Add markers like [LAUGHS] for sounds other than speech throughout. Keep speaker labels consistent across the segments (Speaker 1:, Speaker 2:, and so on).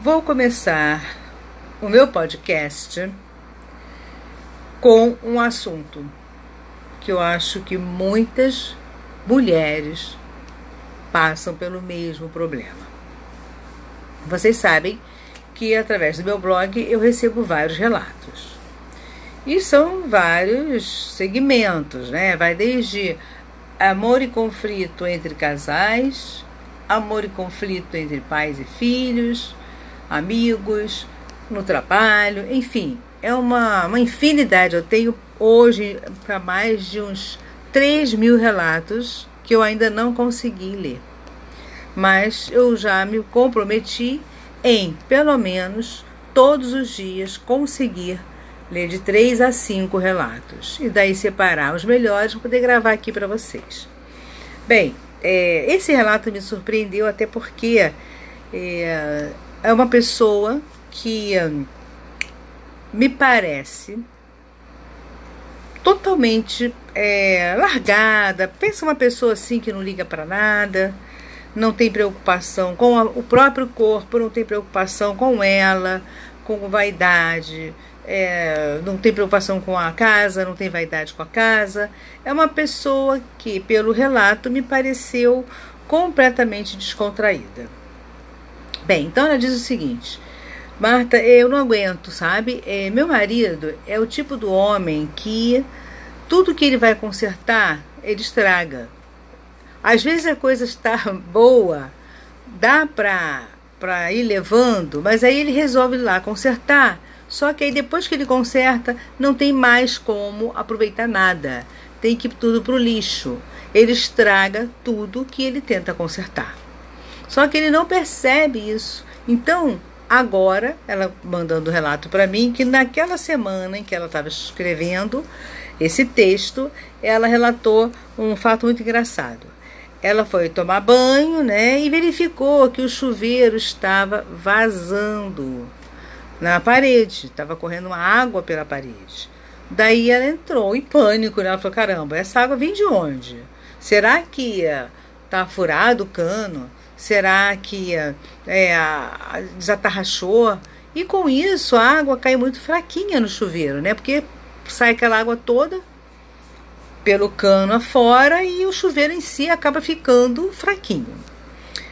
Speaker 1: Vou começar o meu podcast com um assunto que eu acho que muitas mulheres passam pelo mesmo problema. Vocês sabem que através do meu blog eu recebo vários relatos. E são vários segmentos, né? Vai desde amor e conflito entre casais, amor e conflito entre pais e filhos, amigos, no trabalho, enfim, é uma, uma infinidade. Eu tenho hoje para mais de uns 3 mil relatos que eu ainda não consegui ler. Mas eu já me comprometi em, pelo menos, todos os dias conseguir ler de 3 a 5 relatos. E daí separar os melhores para poder gravar aqui para vocês. Bem, é, esse relato me surpreendeu até porque é, é uma pessoa que hum, me parece totalmente é, largada. Pensa uma pessoa assim que não liga para nada, não tem preocupação com a, o próprio corpo, não tem preocupação com ela, com vaidade, é, não tem preocupação com a casa, não tem vaidade com a casa. É uma pessoa que, pelo relato, me pareceu completamente descontraída. Bem, então ela diz o seguinte: Marta, eu não aguento, sabe? É, meu marido é o tipo do homem que tudo que ele vai consertar, ele estraga. Às vezes a coisa está [LAUGHS] boa, dá para para ir levando, mas aí ele resolve ir lá consertar. Só que aí depois que ele conserta, não tem mais como aproveitar nada. Tem que ir tudo para o lixo. Ele estraga tudo que ele tenta consertar. Só que ele não percebe isso. Então, agora, ela mandando o relato para mim, que naquela semana em que ela estava escrevendo esse texto, ela relatou um fato muito engraçado ela foi tomar banho, né, e verificou que o chuveiro estava vazando na parede, estava correndo uma água pela parede. Daí ela entrou em pânico, né? Ela falou: caramba, essa água vem de onde? Será que está furado o cano? Será que é, desatarrachou? E com isso a água cai muito fraquinha no chuveiro, né? Porque sai aquela água toda pelo cano afora e o chuveiro em si acaba ficando fraquinho.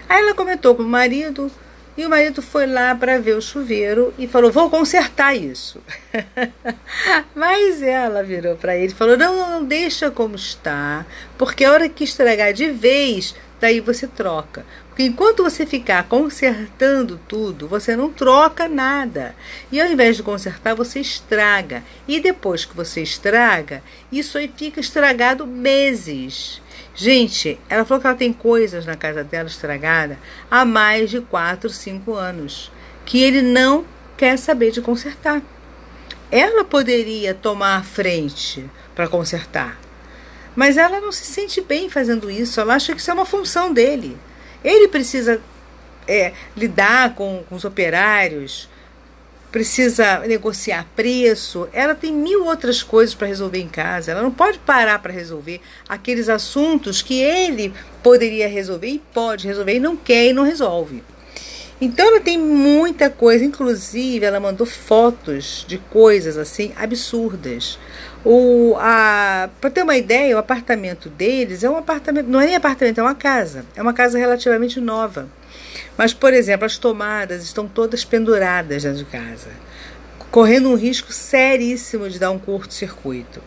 Speaker 1: Aí ela comentou com o marido e o marido foi lá para ver o chuveiro e falou: Vou consertar isso. [LAUGHS] Mas ela virou para ele e falou: não, não, não, deixa como está, porque a hora que estragar de vez, daí você troca. Porque enquanto você ficar consertando tudo, você não troca nada. E ao invés de consertar, você estraga. E depois que você estraga, isso aí fica estragado meses. Gente, ela falou que ela tem coisas na casa dela estragada há mais de 4, 5 anos. Que ele não quer saber de consertar. Ela poderia tomar a frente para consertar. Mas ela não se sente bem fazendo isso. Ela acha que isso é uma função dele. Ele precisa é, lidar com, com os operários, precisa negociar preço, ela tem mil outras coisas para resolver em casa. Ela não pode parar para resolver aqueles assuntos que ele poderia resolver e pode resolver e não quer e não resolve. Então ela tem muita coisa, inclusive ela mandou fotos de coisas assim absurdas. O, a, para ter uma ideia, o apartamento deles é um apartamento, não é nem apartamento, é uma casa. É uma casa relativamente nova. Mas, por exemplo, as tomadas estão todas penduradas dentro de casa, correndo um risco seríssimo de dar um curto-circuito.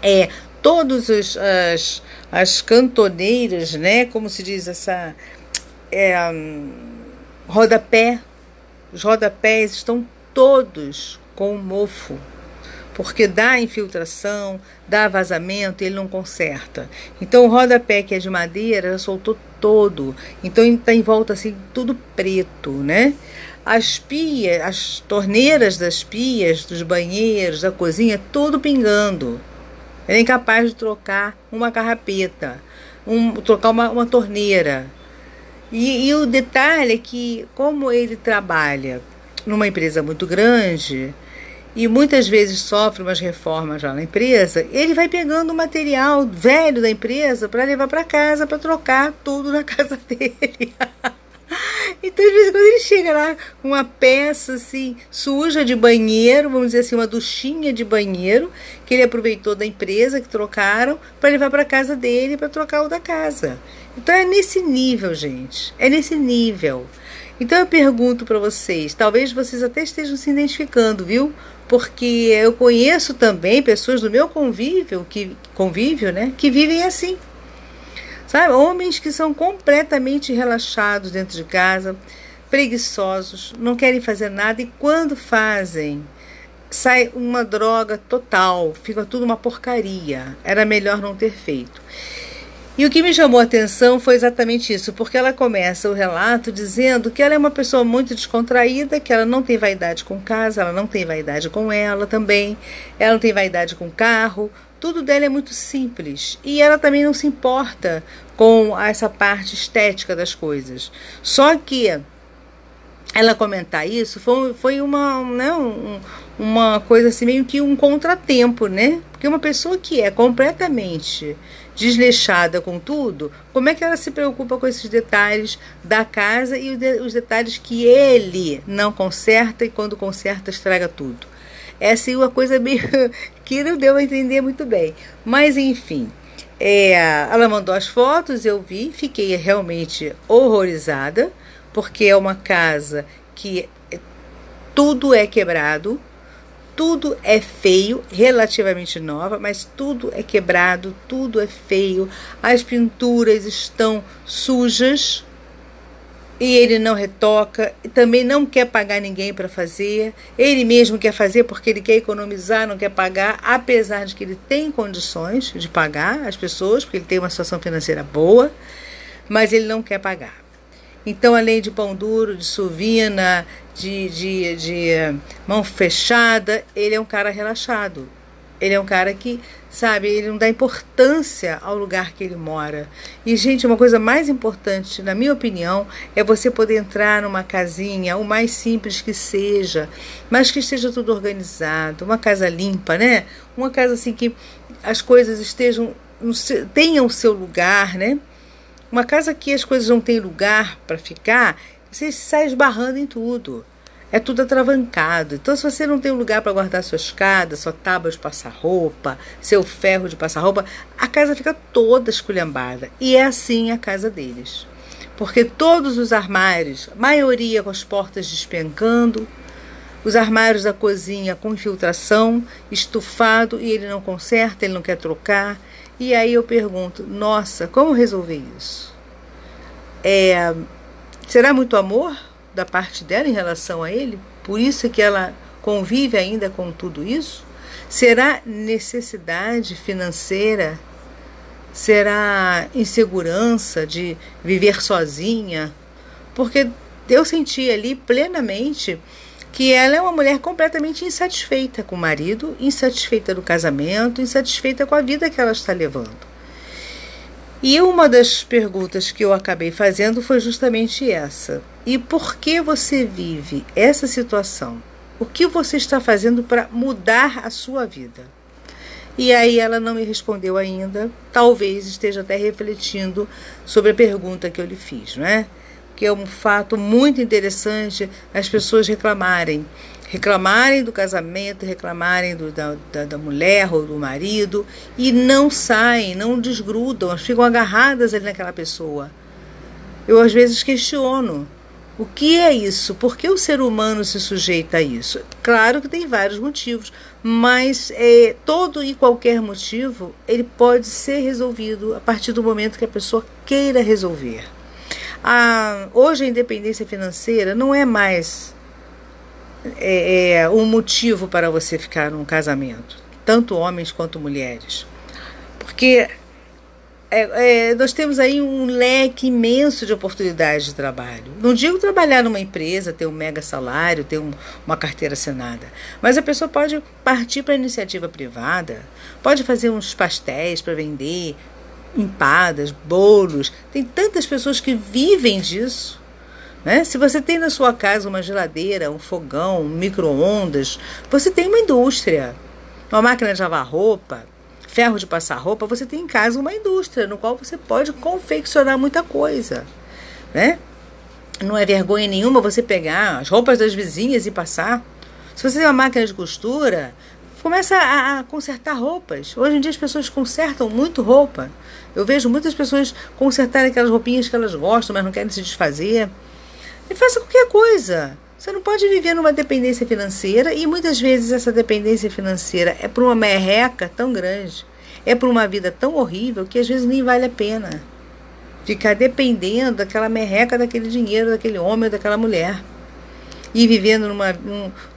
Speaker 1: É, todas as, as cantoneiras, né, como se diz essa é, um, rodapé, os rodapés estão todos com mofo porque dá infiltração, dá vazamento e ele não conserta. Então o rodapé que é de madeira já soltou todo, então está em volta assim tudo preto, né? As pias, as torneiras das pias, dos banheiros, da cozinha, tudo pingando. Ele é incapaz de trocar uma carrapeta, um, trocar uma, uma torneira. E, e o detalhe é que, como ele trabalha numa empresa muito grande, e muitas vezes sofre umas reformas já na empresa, ele vai pegando o material velho da empresa para levar para casa para trocar tudo na [LAUGHS] casa dele. Então, de vez em quando, ele chega lá com uma peça assim, suja de banheiro, vamos dizer assim, uma duchinha de banheiro, que ele aproveitou da empresa que trocaram para levar para casa dele para trocar o da casa. Então é nesse nível, gente. É nesse nível. Então eu pergunto para vocês, talvez vocês até estejam se identificando, viu? Porque eu conheço também pessoas do meu convívio, que convívio, né, que vivem assim. Sabe? Homens que são completamente relaxados dentro de casa, preguiçosos, não querem fazer nada e quando fazem, sai uma droga total, fica tudo uma porcaria. Era melhor não ter feito. E o que me chamou a atenção foi exatamente isso, porque ela começa o relato dizendo que ela é uma pessoa muito descontraída, que ela não tem vaidade com casa, ela não tem vaidade com ela também, ela não tem vaidade com carro, tudo dela é muito simples e ela também não se importa com essa parte estética das coisas. Só que ela comentar isso foi, foi uma, né, um, uma coisa assim, meio que um contratempo, né? Porque uma pessoa que é completamente desleixada com tudo, como é que ela se preocupa com esses detalhes da casa e os detalhes que ele não conserta e quando conserta estraga tudo? É assim uma coisa meio [LAUGHS] que não deu a entender muito bem. Mas enfim, é, ela mandou as fotos, eu vi, fiquei realmente horrorizada, porque é uma casa que tudo é quebrado, tudo é feio, relativamente nova, mas tudo é quebrado, tudo é feio, as pinturas estão sujas, e ele não retoca, também não quer pagar ninguém para fazer, ele mesmo quer fazer porque ele quer economizar, não quer pagar, apesar de que ele tem condições de pagar as pessoas, porque ele tem uma situação financeira boa, mas ele não quer pagar. Então, além de pão duro, de suvina, de, de, de mão fechada, ele é um cara relaxado. Ele é um cara que, sabe, ele não dá importância ao lugar que ele mora. E, gente, uma coisa mais importante, na minha opinião, é você poder entrar numa casinha, o mais simples que seja, mas que esteja tudo organizado, uma casa limpa, né? Uma casa assim que as coisas estejam, tenham o seu lugar, né? Uma casa que as coisas não têm lugar para ficar, você sai esbarrando em tudo é tudo atravancado. Então, se você não tem um lugar para guardar sua escada, sua tábua de passar roupa, seu ferro de passar roupa, a casa fica toda esculhambada. E é assim a casa deles. Porque todos os armários, maioria com as portas despencando, os armários da cozinha com infiltração, estufado, e ele não conserta, ele não quer trocar. E aí eu pergunto: nossa, como resolver isso? É, será muito amor? da parte dela em relação a ele? Por isso é que ela convive ainda com tudo isso? Será necessidade financeira? Será insegurança de viver sozinha? Porque eu senti ali plenamente que ela é uma mulher completamente insatisfeita com o marido, insatisfeita do casamento, insatisfeita com a vida que ela está levando. E uma das perguntas que eu acabei fazendo foi justamente essa. E por que você vive essa situação? O que você está fazendo para mudar a sua vida? E aí ela não me respondeu ainda. Talvez esteja até refletindo sobre a pergunta que eu lhe fiz, não é? Que é um fato muito interessante as pessoas reclamarem reclamarem do casamento, reclamarem do, da, da, da, mulher ou do marido e não saem, não desgrudam, ficam agarradas ali naquela pessoa. Eu às vezes questiono o que é isso? Por que o ser humano se sujeita a isso? Claro que tem vários motivos, mas é, todo e qualquer motivo ele pode ser resolvido a partir do momento que a pessoa queira resolver. A, hoje a independência financeira não é mais é, é, um motivo para você ficar num casamento, tanto homens quanto mulheres. Porque é, é, nós temos aí um leque imenso de oportunidades de trabalho. Não digo trabalhar numa empresa, ter um mega salário, ter um, uma carteira assinada, mas a pessoa pode partir para a iniciativa privada, pode fazer uns pastéis para vender, empadas, bolos. Tem tantas pessoas que vivem disso. Né? Se você tem na sua casa uma geladeira, um fogão, um micro-ondas, você tem uma indústria. Uma máquina de lavar roupa, ferro de passar roupa, você tem em casa uma indústria no qual você pode confeccionar muita coisa. Né? Não é vergonha nenhuma você pegar as roupas das vizinhas e passar. Se você tem uma máquina de costura, começa a, a consertar roupas. Hoje em dia as pessoas consertam muito roupa. Eu vejo muitas pessoas consertarem aquelas roupinhas que elas gostam, mas não querem se desfazer. E faça qualquer coisa. Você não pode viver numa dependência financeira e muitas vezes essa dependência financeira é por uma merreca tão grande, é por uma vida tão horrível que às vezes nem vale a pena ficar dependendo daquela merreca daquele dinheiro, daquele homem daquela mulher. E vivendo numa,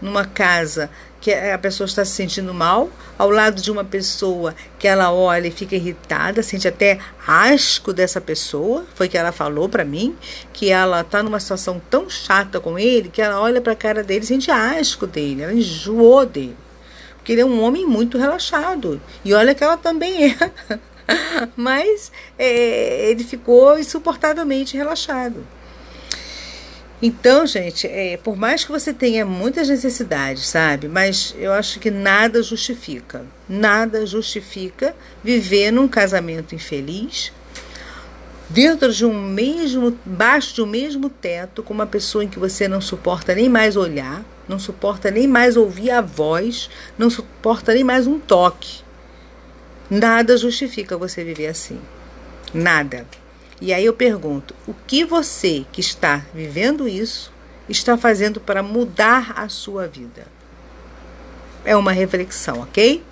Speaker 1: numa casa que a pessoa está se sentindo mal, ao lado de uma pessoa que ela olha e fica irritada, sente até asco dessa pessoa, foi que ela falou para mim, que ela está numa situação tão chata com ele, que ela olha para a cara dele e sente asco dele, ela enjoou dele. Porque ele é um homem muito relaxado. E olha que ela também é. [LAUGHS] Mas é, ele ficou insuportavelmente relaxado. Então, gente, é, por mais que você tenha muitas necessidades, sabe? Mas eu acho que nada justifica. Nada justifica viver num casamento infeliz, dentro de um mesmo, baixo de um mesmo teto, com uma pessoa em que você não suporta nem mais olhar, não suporta nem mais ouvir a voz, não suporta nem mais um toque. Nada justifica você viver assim. Nada. E aí eu pergunto: o que você que está vivendo isso está fazendo para mudar a sua vida? É uma reflexão, ok?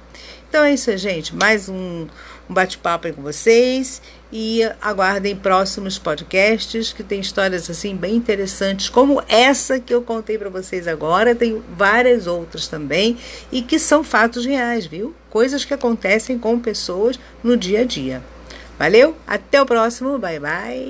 Speaker 1: Então é isso, gente. Mais um, um bate-papo aí com vocês. E aguardem próximos podcasts que tem histórias assim bem interessantes, como essa que eu contei para vocês agora. Tem várias outras também e que são fatos reais, viu? Coisas que acontecem com pessoas no dia a dia. Valeu? Até o próximo. Bye bye.